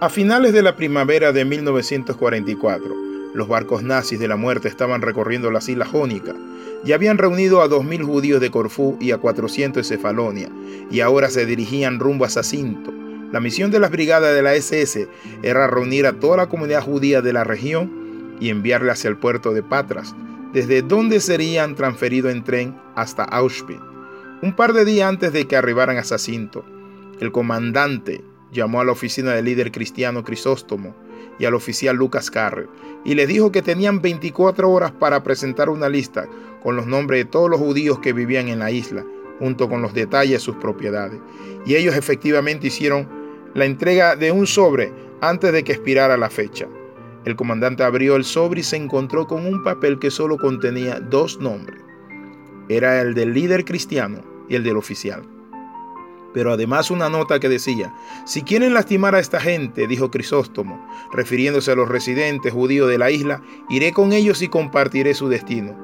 A finales de la primavera de 1944, los barcos nazis de la muerte estaban recorriendo las islas Jónicas y habían reunido a 2.000 judíos de Corfú y a 400 de Cefalonia, y ahora se dirigían rumbo a Sacinto. La misión de las brigadas de la SS era reunir a toda la comunidad judía de la región y enviarla hacia el puerto de Patras, desde donde serían transferidos en tren hasta Auschwitz. Un par de días antes de que arribaran a Sacinto, el comandante llamó a la oficina del líder cristiano Crisóstomo y al oficial Lucas Carrel y le dijo que tenían 24 horas para presentar una lista con los nombres de todos los judíos que vivían en la isla, junto con los detalles de sus propiedades. Y ellos efectivamente hicieron la entrega de un sobre antes de que expirara la fecha. El comandante abrió el sobre y se encontró con un papel que solo contenía dos nombres. Era el del líder cristiano y el del oficial pero además una nota que decía, si quieren lastimar a esta gente, dijo Crisóstomo, refiriéndose a los residentes judíos de la isla, iré con ellos y compartiré su destino.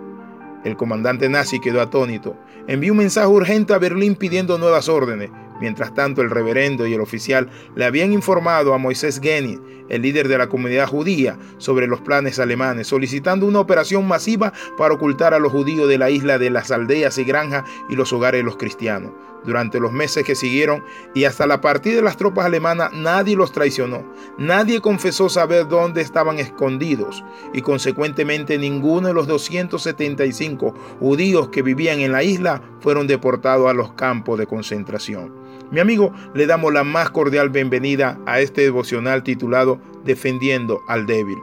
El comandante nazi quedó atónito. Envió un mensaje urgente a Berlín pidiendo nuevas órdenes. Mientras tanto, el reverendo y el oficial le habían informado a Moisés Geni, el líder de la comunidad judía, sobre los planes alemanes, solicitando una operación masiva para ocultar a los judíos de la isla de las aldeas y granjas y los hogares de los cristianos. Durante los meses que siguieron y hasta la partida de las tropas alemanas, nadie los traicionó. Nadie confesó saber dónde estaban escondidos y consecuentemente ninguno de los 275 judíos que vivían en la isla fueron deportados a los campos de concentración. Mi amigo, le damos la más cordial bienvenida a este devocional titulado Defendiendo al débil.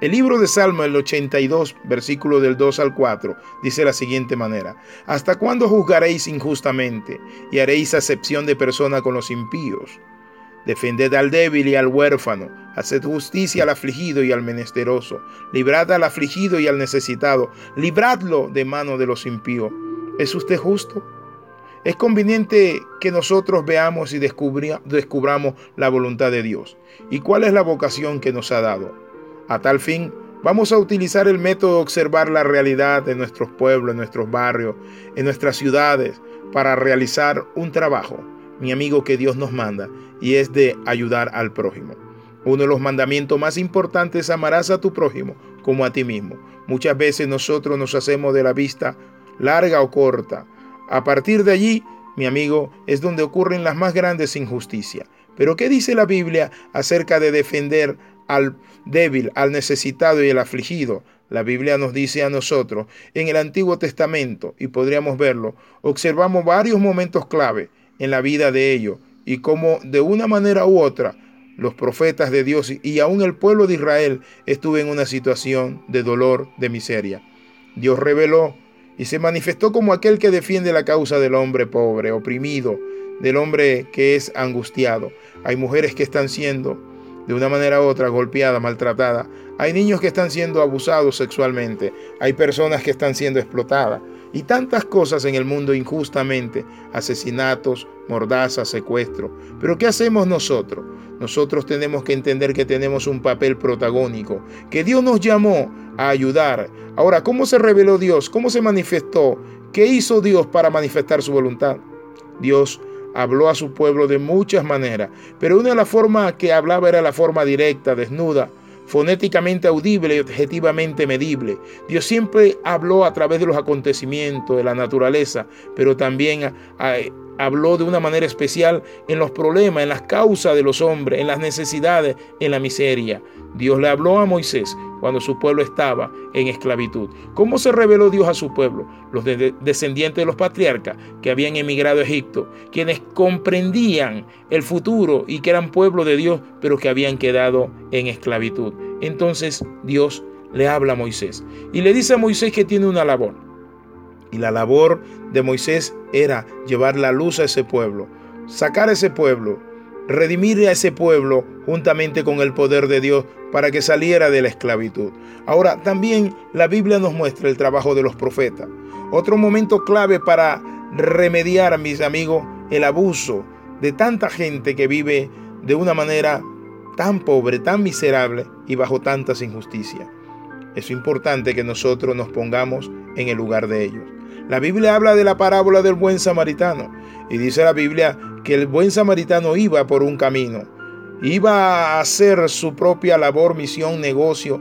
El libro de Salmo, el 82, versículo del 2 al 4, dice de la siguiente manera, ¿Hasta cuándo juzgaréis injustamente y haréis acepción de persona con los impíos? Defended al débil y al huérfano, haced justicia al afligido y al menesteroso, librad al afligido y al necesitado, libradlo de mano de los impíos. ¿Es usted justo? Es conveniente que nosotros veamos y descubramos la voluntad de Dios y cuál es la vocación que nos ha dado. A tal fin, vamos a utilizar el método de observar la realidad de nuestros pueblos, en nuestros barrios, en nuestras ciudades, para realizar un trabajo, mi amigo, que Dios nos manda, y es de ayudar al prójimo. Uno de los mandamientos más importantes es amarás a tu prójimo como a ti mismo. Muchas veces nosotros nos hacemos de la vista larga o corta. A partir de allí, mi amigo, es donde ocurren las más grandes injusticias. Pero ¿qué dice la Biblia acerca de defender al débil, al necesitado y al afligido. La Biblia nos dice a nosotros en el Antiguo Testamento, y podríamos verlo, observamos varios momentos clave en la vida de ellos y cómo de una manera u otra los profetas de Dios y aún el pueblo de Israel estuvo en una situación de dolor, de miseria. Dios reveló y se manifestó como aquel que defiende la causa del hombre pobre, oprimido, del hombre que es angustiado. Hay mujeres que están siendo de una manera u otra golpeada, maltratada. Hay niños que están siendo abusados sexualmente. Hay personas que están siendo explotadas. Y tantas cosas en el mundo injustamente. Asesinatos, mordazas, secuestro. Pero ¿qué hacemos nosotros? Nosotros tenemos que entender que tenemos un papel protagónico. Que Dios nos llamó a ayudar. Ahora, ¿cómo se reveló Dios? ¿Cómo se manifestó? ¿Qué hizo Dios para manifestar su voluntad? Dios habló a su pueblo de muchas maneras, pero una de las formas que hablaba era la forma directa, desnuda, fonéticamente audible y objetivamente medible. Dios siempre habló a través de los acontecimientos, de la naturaleza, pero también habló de una manera especial en los problemas, en las causas de los hombres, en las necesidades, en la miseria. Dios le habló a Moisés cuando su pueblo estaba en esclavitud. ¿Cómo se reveló Dios a su pueblo? Los descendientes de los patriarcas que habían emigrado a Egipto, quienes comprendían el futuro y que eran pueblo de Dios, pero que habían quedado en esclavitud. Entonces Dios le habla a Moisés y le dice a Moisés que tiene una labor. Y la labor de Moisés era llevar la luz a ese pueblo, sacar a ese pueblo, redimir a ese pueblo juntamente con el poder de Dios para que saliera de la esclavitud. Ahora, también la Biblia nos muestra el trabajo de los profetas. Otro momento clave para remediar, mis amigos, el abuso de tanta gente que vive de una manera tan pobre, tan miserable y bajo tantas injusticias. Es importante que nosotros nos pongamos en el lugar de ellos. La Biblia habla de la parábola del buen samaritano y dice la Biblia que el buen samaritano iba por un camino iba a hacer su propia labor, misión, negocio,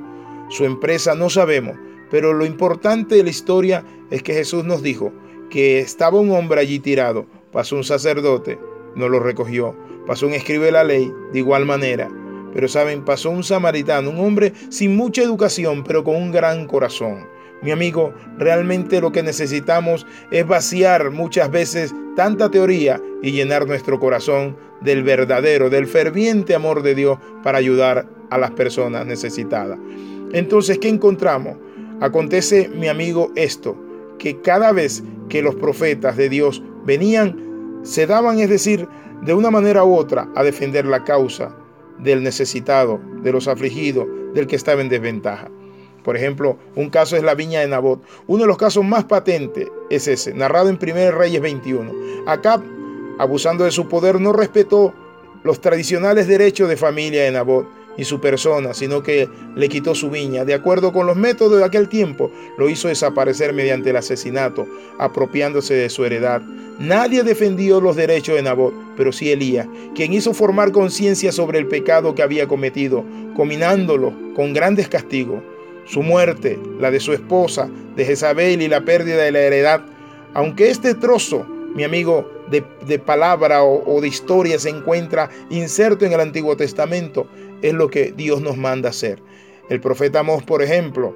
su empresa, no sabemos. Pero lo importante de la historia es que Jesús nos dijo que estaba un hombre allí tirado, pasó un sacerdote, no lo recogió, pasó un escribe la ley de igual manera. Pero saben, pasó un samaritano, un hombre sin mucha educación, pero con un gran corazón. Mi amigo, realmente lo que necesitamos es vaciar muchas veces tanta teoría y llenar nuestro corazón del verdadero, del ferviente amor de Dios para ayudar a las personas necesitadas. Entonces, ¿qué encontramos? Acontece, mi amigo, esto, que cada vez que los profetas de Dios venían, se daban, es decir, de una manera u otra, a defender la causa del necesitado, de los afligidos, del que estaba en desventaja. Por ejemplo, un caso es la viña de Nabot. Uno de los casos más patentes es ese, narrado en 1 Reyes 21. Acá, abusando de su poder, no respetó los tradicionales derechos de familia de Nabot y su persona, sino que le quitó su viña. De acuerdo con los métodos de aquel tiempo, lo hizo desaparecer mediante el asesinato, apropiándose de su heredad. Nadie defendió los derechos de Nabot, pero sí Elías, quien hizo formar conciencia sobre el pecado que había cometido, combinándolo con grandes castigos su muerte, la de su esposa, de Jezabel y la pérdida de la heredad. Aunque este trozo, mi amigo, de, palabra o, o de historia se encuentra inserto en el Antiguo Testamento, es lo que Dios nos manda hacer. El profeta Amós, por ejemplo,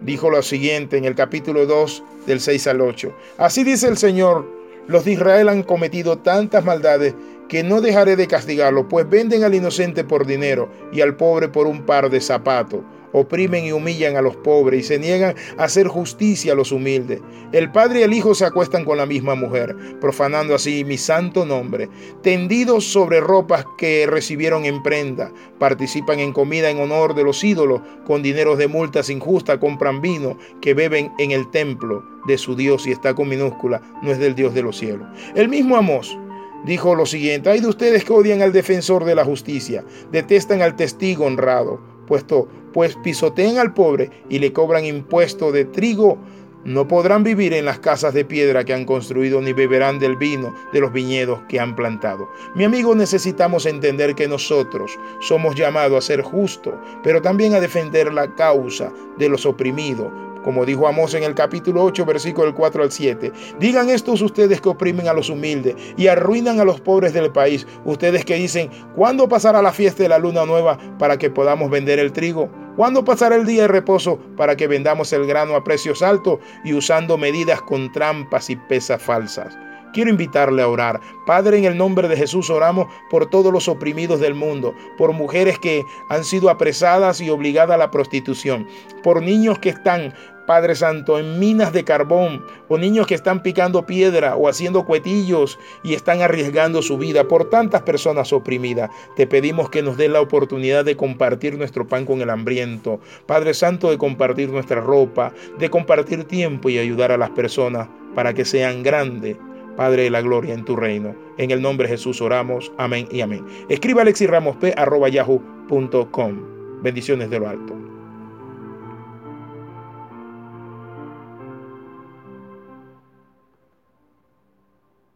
dijo lo siguiente en el capítulo 2 del 6 al 8. Así dice el Señor, los de Israel han cometido tantas maldades que no dejaré de castigarlos, pues venden al inocente por dinero y al pobre por un par de zapatos oprimen y humillan a los pobres y se niegan a hacer justicia a los humildes. El padre y el hijo se acuestan con la misma mujer, profanando así mi santo nombre. Tendidos sobre ropas que recibieron en prenda, participan en comida en honor de los ídolos, con dineros de multas injustas compran vino que beben en el templo de su Dios y está con minúscula, no es del Dios de los cielos. El mismo Amós dijo lo siguiente, hay de ustedes que odian al defensor de la justicia, detestan al testigo honrado puesto pues pisotean al pobre y le cobran impuesto de trigo, no podrán vivir en las casas de piedra que han construido ni beberán del vino de los viñedos que han plantado. Mi amigo, necesitamos entender que nosotros somos llamados a ser justos, pero también a defender la causa de los oprimidos, como dijo Amós en el capítulo 8, versículo del 4 al 7. Digan estos ustedes que oprimen a los humildes y arruinan a los pobres del país, ustedes que dicen, ¿cuándo pasará la fiesta de la luna nueva para que podamos vender el trigo? ¿Cuándo pasará el día de reposo para que vendamos el grano a precios altos y usando medidas con trampas y pesas falsas? Quiero invitarle a orar. Padre, en el nombre de Jesús oramos por todos los oprimidos del mundo, por mujeres que han sido apresadas y obligadas a la prostitución, por niños que están Padre Santo, en minas de carbón, o niños que están picando piedra o haciendo cuetillos y están arriesgando su vida por tantas personas oprimidas. Te pedimos que nos dé la oportunidad de compartir nuestro pan con el hambriento. Padre Santo, de compartir nuestra ropa, de compartir tiempo y ayudar a las personas para que sean grandes Padre de la gloria en tu reino. En el nombre de Jesús oramos. Amén y amén. Escriba alexiramos.p.yahoo.com. Bendiciones de lo alto.